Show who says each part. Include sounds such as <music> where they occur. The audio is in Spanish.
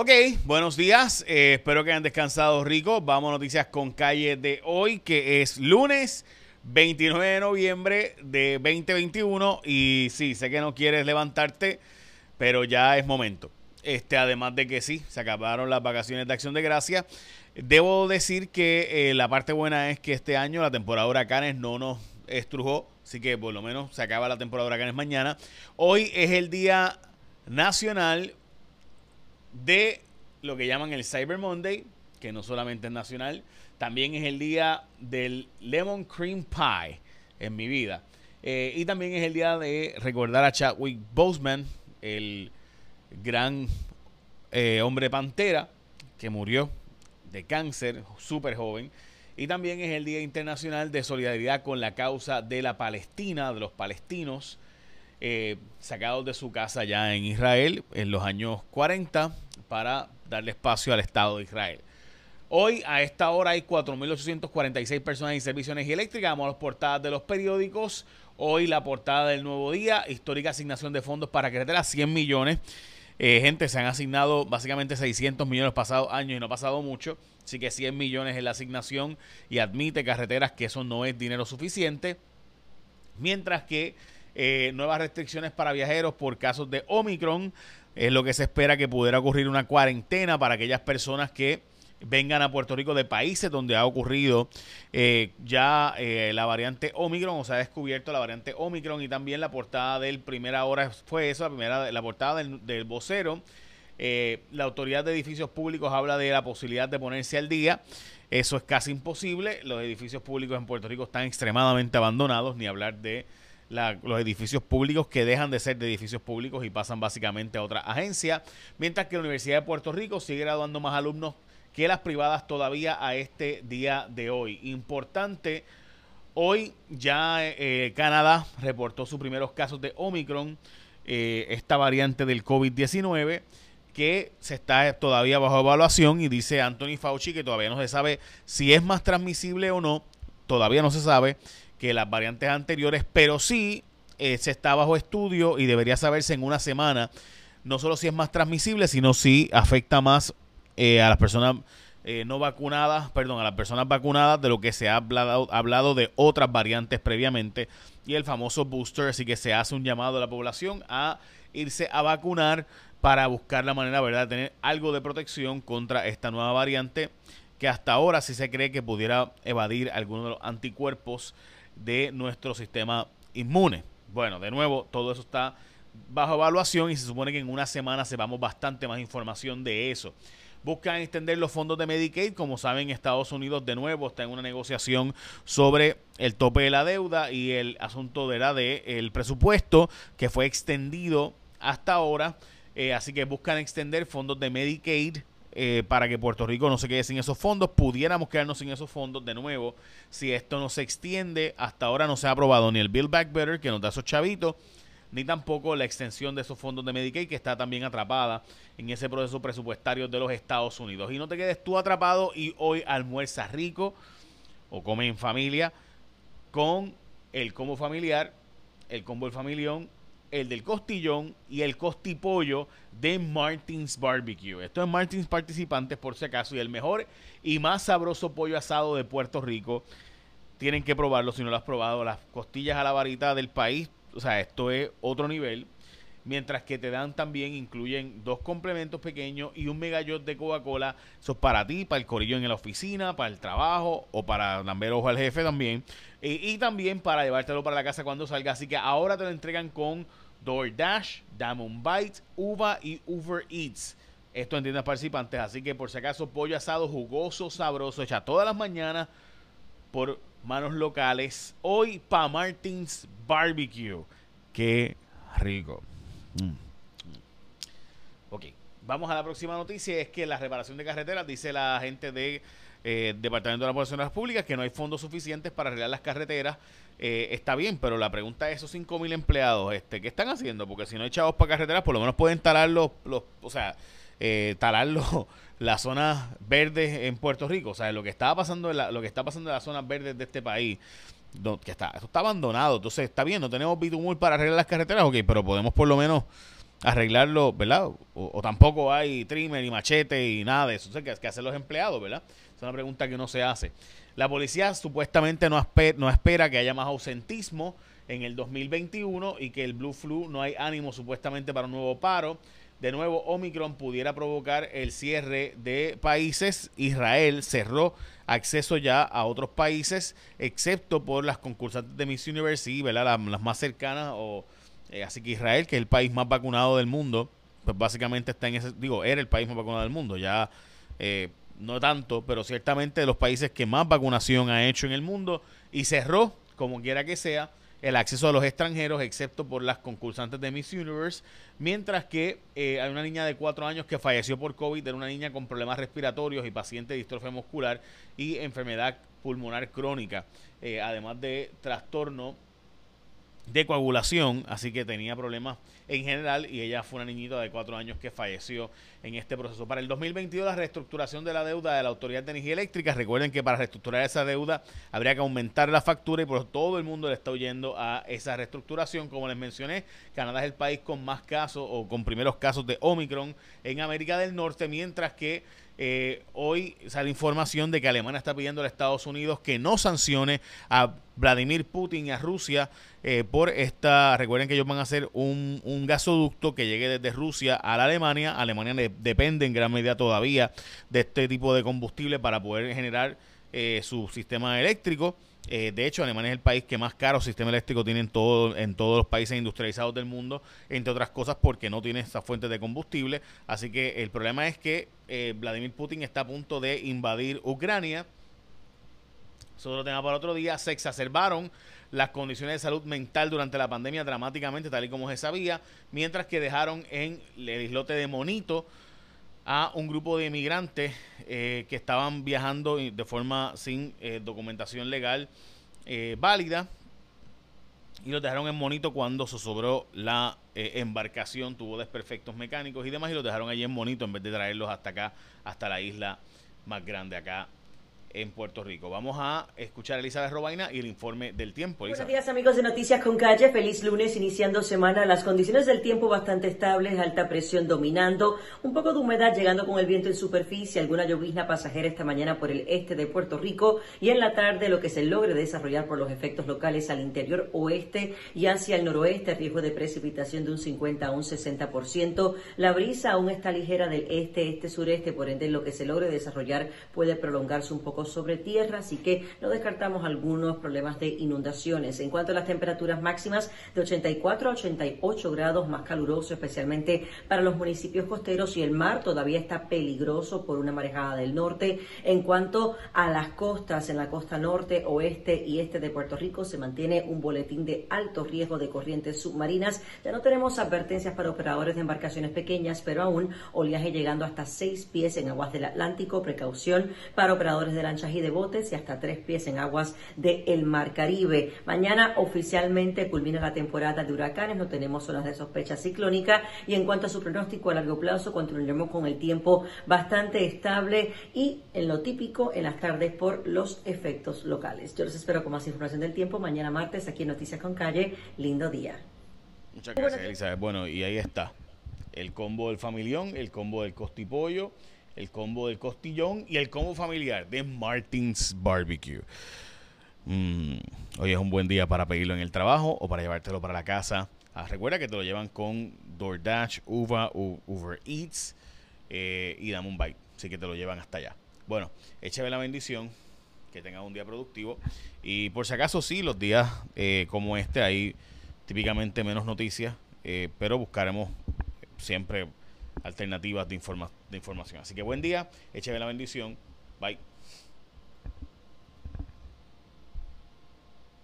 Speaker 1: Ok, buenos días. Eh, espero que hayan descansado rico. Vamos a noticias con calle de hoy, que es lunes 29 de noviembre de 2021. Y sí, sé que no quieres levantarte, pero ya es momento. Este, además de que sí, se acabaron las vacaciones de Acción de Gracia. Debo decir que eh, la parte buena es que este año la temporada de huracanes no nos estrujó, así que por lo menos se acaba la temporada de huracanes mañana. Hoy es el Día Nacional de lo que llaman el Cyber Monday, que no solamente es nacional, también es el día del Lemon Cream Pie en mi vida. Eh, y también es el día de recordar a Chadwick Boseman, el gran eh, hombre pantera que murió de cáncer, súper joven. Y también es el Día Internacional de Solidaridad con la causa de la Palestina, de los palestinos, eh, sacados de su casa ya en Israel en los años 40 para darle espacio al Estado de Israel. Hoy a esta hora hay 4.846 personas en servicio de energía. Vamos a las portadas de los periódicos. Hoy la portada del Nuevo Día, histórica asignación de fondos para carreteras, 100 millones. Eh, gente, se han asignado básicamente 600 millones pasados años y no ha pasado mucho. Así que 100 millones es la asignación y admite carreteras que eso no es dinero suficiente. Mientras que eh, nuevas restricciones para viajeros por casos de Omicron. Es lo que se espera que pudiera ocurrir una cuarentena para aquellas personas que vengan a Puerto Rico de países donde ha ocurrido eh, ya eh, la variante Omicron o se ha descubierto la variante Omicron y también la portada del primera hora fue eso, la primera la portada del, vocero. la autoridad de edificios públicos habla de la posibilidad de ponerse al día. Eso es casi imposible. Los edificios públicos en Puerto Rico están extremadamente abandonados, ni hablar de los edificios públicos que dejan de ser de edificios públicos y pasan básicamente a otra agencia, mientras que la Universidad de Puerto Rico sigue graduando más alumnos que las privadas todavía a este día de hoy. Importante, hoy ya eh, Canadá reportó sus primeros casos de Omicron, eh, esta variante del COVID-19 que se está todavía bajo evaluación y dice Anthony Fauci que todavía no se sabe si es más transmisible o no, todavía no se sabe que las variantes anteriores, pero sí eh, se está bajo estudio y debería saberse en una semana, no solo si es más transmisible, sino si afecta más eh, a las personas eh, no vacunadas, perdón, a las personas vacunadas de lo que se ha hablado, hablado de otras variantes previamente y el famoso booster, así que se hace un llamado a la población a irse a vacunar para buscar la manera, ¿verdad?, de tener algo de protección contra esta nueva variante que hasta ahora sí se cree que pudiera evadir algunos de los anticuerpos de nuestro sistema inmune. Bueno, de nuevo, todo eso está bajo evaluación y se supone que en una semana sepamos bastante más información de eso. Buscan extender los fondos de Medicaid. Como saben, Estados Unidos de nuevo está en una negociación sobre el tope de la deuda y el asunto de la de el presupuesto que fue extendido hasta ahora. Eh, así que buscan extender fondos de Medicaid eh, para que Puerto Rico no se quede sin esos fondos. Pudiéramos quedarnos sin esos fondos de nuevo si esto no se extiende. Hasta ahora no se ha aprobado ni el Build Back Better, que nos da esos chavitos, ni tampoco la extensión de esos fondos de Medicaid, que está también atrapada en ese proceso presupuestario de los Estados Unidos. Y no te quedes tú atrapado y hoy almuerza rico o come en familia con el combo familiar, el combo del familión el del costillón y el costipollo de Martins Barbecue. Esto es Martins Participantes por si acaso y el mejor y más sabroso pollo asado de Puerto Rico. Tienen que probarlo si no lo has probado. Las costillas a la varita del país, o sea, esto es otro nivel. Mientras que te dan también, incluyen dos complementos pequeños y un megayot de Coca-Cola. Eso es para ti, para el corillo en la oficina, para el trabajo o para lamber ojo al jefe también. Y, también para llevártelo para la casa cuando salga. Así que ahora te lo entregan con DoorDash, Diamond Bites, Uva y Uber Eats. Esto en tiendas participantes. Así que por si acaso, pollo asado jugoso, sabroso, hecha todas las mañanas por manos locales. Hoy pa Martins Barbecue. Qué rico. Mm. Ok, vamos a la próxima noticia. Es que la reparación de carreteras, dice la gente de eh, Departamento de las Relaciones Públicas, que no hay fondos suficientes para arreglar las carreteras. Eh, está bien, pero la pregunta es esos 5 mil empleados, este, ¿qué están haciendo? Porque si no hay chavos para carreteras, por lo menos pueden talar los, los o sea, eh, talar <laughs> los, las zonas verdes en Puerto Rico. O sea, lo que estaba pasando en la, lo que está pasando en las zonas verdes de este país, que está, eso está abandonado. Entonces, está bien, no tenemos bitumul para arreglar las carreteras, ok, pero podemos por lo menos arreglarlo, ¿verdad? O, tampoco hay trimmer y machete y nada de eso. O que, que hacen los empleados, ¿verdad? Es una pregunta que no se hace. La policía supuestamente no, no espera que haya más ausentismo en el 2021 y que el Blue Flu no hay ánimo supuestamente para un nuevo paro. De nuevo, Omicron pudiera provocar el cierre de países. Israel cerró acceso ya a otros países, excepto por las concursantes de Miss University, ¿verdad? Las, más cercanas. O, eh, así que Israel, que es el país más vacunado del mundo, pues básicamente está en ese, digo, era el país más vacunado del mundo. Ya eh, no tanto, pero ciertamente de los países que más vacunación ha hecho en el mundo y cerró, como quiera que sea, el acceso a los extranjeros, excepto por las concursantes de Miss Universe, mientras que eh, hay una niña de cuatro años que falleció por COVID, era una niña con problemas respiratorios y paciente de distrofia muscular y enfermedad pulmonar crónica, eh, además de trastorno de coagulación, así que tenía problemas en general y ella fue una niñita de cuatro años que falleció en este proceso. Para el 2022 la reestructuración de la deuda de la Autoridad de Energía Eléctrica, recuerden que para reestructurar esa deuda habría que aumentar la factura y por todo el mundo le está huyendo a esa reestructuración. Como les mencioné, Canadá es el país con más casos o con primeros casos de Omicron en América del Norte, mientras que eh, hoy sale información de que Alemania está pidiendo a Estados Unidos que no sancione a Vladimir Putin y a Rusia eh, por esta. Recuerden que ellos van a hacer un, un gasoducto que llegue desde Rusia a la Alemania. Alemania depende en gran medida todavía de este tipo de combustible para poder generar eh, su sistema eléctrico. Eh, de hecho, Alemania es el país que más caro sistema eléctrico tiene en, en todos los países industrializados del mundo, entre otras cosas porque no tiene esa fuente de combustible. Así que el problema es que eh, Vladimir Putin está a punto de invadir Ucrania. Eso lo tenemos para otro día. Se exacerbaron las condiciones de salud mental durante la pandemia dramáticamente, tal y como se sabía, mientras que dejaron en el islote de Monito a un grupo de inmigrantes eh, que estaban viajando de forma sin eh, documentación legal eh, válida y los dejaron en Monito cuando sobró la embarcación, tuvo desperfectos mecánicos y demás y los dejaron allí en Monito en vez de traerlos hasta acá, hasta la isla más grande acá en Puerto Rico. Vamos a escuchar a Elizabeth Robaina y el informe del tiempo.
Speaker 2: Buenos días amigos de Noticias con Calle, feliz lunes, iniciando semana, las condiciones del tiempo bastante estables, alta presión dominando, un poco de humedad llegando con el viento en superficie, alguna llovizna pasajera esta mañana por el este de Puerto Rico y en la tarde lo que se logre desarrollar por los efectos locales al interior oeste y hacia el noroeste, riesgo de precipitación de un 50 a un 60%, la brisa aún está ligera del este, este, sureste, por ende lo que se logre desarrollar puede prolongarse un poco sobre tierra, así que no descartamos algunos problemas de inundaciones. En cuanto a las temperaturas máximas, de 84 a 88 grados más caluroso, especialmente para los municipios costeros y el mar todavía está peligroso por una marejada del norte. En cuanto a las costas, en la costa norte, oeste y este de Puerto Rico se mantiene un boletín de alto riesgo de corrientes submarinas. Ya no tenemos advertencias para operadores de embarcaciones pequeñas, pero aún oleaje llegando hasta 6 pies en aguas del Atlántico. Precaución para operadores de lanchas y de botes y hasta tres pies en aguas del Mar Caribe. Mañana oficialmente culmina la temporada de huracanes, no tenemos zonas de sospecha ciclónica y en cuanto a su pronóstico a largo plazo continuaremos con el tiempo bastante estable y en lo típico en las tardes por los efectos locales. Yo les espero con más información del tiempo mañana martes aquí en Noticias con Calle. Lindo día.
Speaker 1: Muchas gracias, Elizabeth. Bueno, y ahí está. El combo del familión, el combo del costipollo el combo del costillón y el combo familiar de Martins Barbecue. Mm, hoy es un buen día para pedirlo en el trabajo o para llevártelo para la casa. Ah, recuerda que te lo llevan con DoorDash, Uva, Uber Eats eh, y Dame un. Así que te lo llevan hasta allá. Bueno, échame la bendición. Que tengas un día productivo. Y por si acaso, sí, los días eh, como este hay típicamente menos noticias. Eh, pero buscaremos siempre alternativas de, informa de información. Así que buen día, écheme la bendición. Bye.